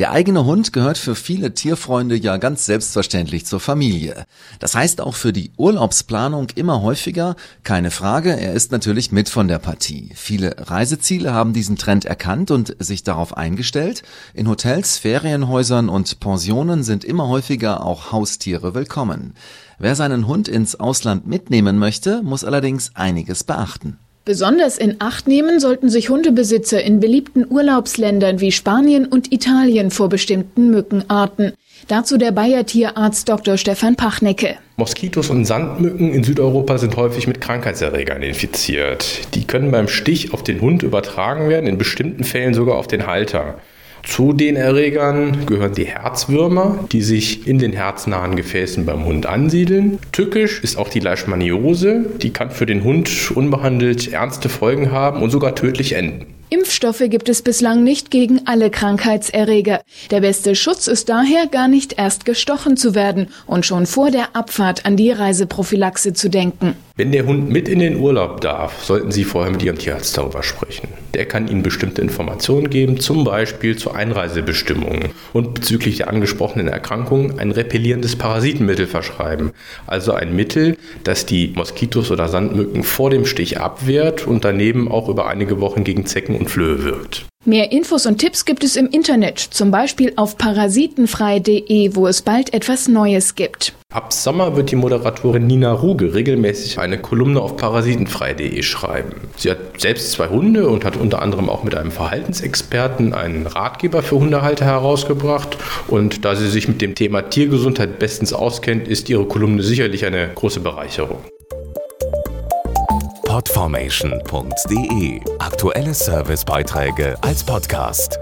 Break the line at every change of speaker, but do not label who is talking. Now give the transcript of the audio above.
Der eigene Hund gehört für viele Tierfreunde ja ganz selbstverständlich zur Familie. Das heißt auch für die Urlaubsplanung immer häufiger, keine Frage, er ist natürlich mit von der Partie. Viele Reiseziele haben diesen Trend erkannt und sich darauf eingestellt. In Hotels, Ferienhäusern und Pensionen sind immer häufiger auch Haustiere willkommen. Wer seinen Hund ins Ausland mitnehmen möchte, muss allerdings einiges beachten.
Besonders in Acht nehmen sollten sich Hundebesitzer in beliebten Urlaubsländern wie Spanien und Italien vor bestimmten Mückenarten. Dazu der Bayer Tierarzt Dr. Stefan Pachnecke.
Moskitos und Sandmücken in Südeuropa sind häufig mit Krankheitserregern infiziert. Die können beim Stich auf den Hund übertragen werden, in bestimmten Fällen sogar auf den Halter. Zu den Erregern gehören die Herzwürmer, die sich in den herznahen Gefäßen beim Hund ansiedeln. Tückisch ist auch die Leishmaniose, die kann für den Hund unbehandelt ernste Folgen haben und sogar tödlich enden.
Impfstoffe gibt es bislang nicht gegen alle Krankheitserreger. Der beste Schutz ist daher, gar nicht erst gestochen zu werden und schon vor der Abfahrt an die Reiseprophylaxe zu denken.
Wenn der Hund mit in den Urlaub darf, sollten Sie vorher mit Ihrem Tierarzt darüber sprechen. Der kann Ihnen bestimmte Informationen geben, zum Beispiel zu Einreisebestimmungen und bezüglich der angesprochenen Erkrankung ein repellierendes Parasitenmittel verschreiben. Also ein Mittel, das die Moskitos oder Sandmücken vor dem Stich abwehrt und daneben auch über einige Wochen gegen Zecken und Flöhe wirkt.
Mehr Infos und Tipps gibt es im Internet, zum Beispiel auf parasitenfrei.de, wo es bald etwas Neues gibt.
Ab Sommer wird die Moderatorin Nina Ruge regelmäßig eine Kolumne auf parasitenfrei.de schreiben. Sie hat selbst zwei Hunde und hat unter anderem auch mit einem Verhaltensexperten einen Ratgeber für Hundehalter herausgebracht. Und da sie sich mit dem Thema Tiergesundheit bestens auskennt, ist ihre Kolumne sicherlich eine große Bereicherung
Podformation.de Aktuelle Servicebeiträge als Podcast.